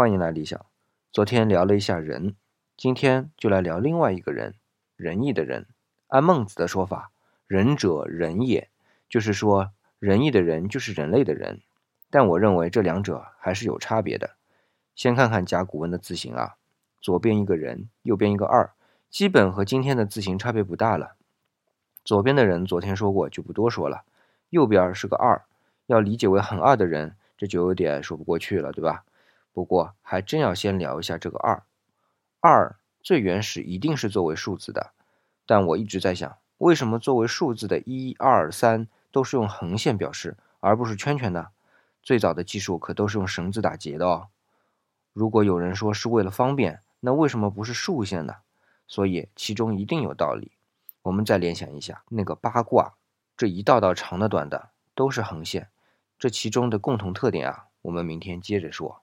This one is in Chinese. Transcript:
欢迎来理想。昨天聊了一下仁，今天就来聊另外一个人，仁义的人。按孟子的说法，仁者仁也，就是说仁义的人就是人类的人。但我认为这两者还是有差别的。先看看甲骨文的字形啊，左边一个人，右边一个二，基本和今天的字形差别不大了。左边的人昨天说过，就不多说了。右边是个二，要理解为很二的人，这就有点说不过去了，对吧？不过还真要先聊一下这个二。二最原始一定是作为数字的，但我一直在想，为什么作为数字的一二三都是用横线表示，而不是圈圈呢？最早的技术可都是用绳子打结的哦。如果有人说是为了方便，那为什么不是竖线呢？所以其中一定有道理。我们再联想一下那个八卦，这一道道长的、短的都是横线，这其中的共同特点啊，我们明天接着说。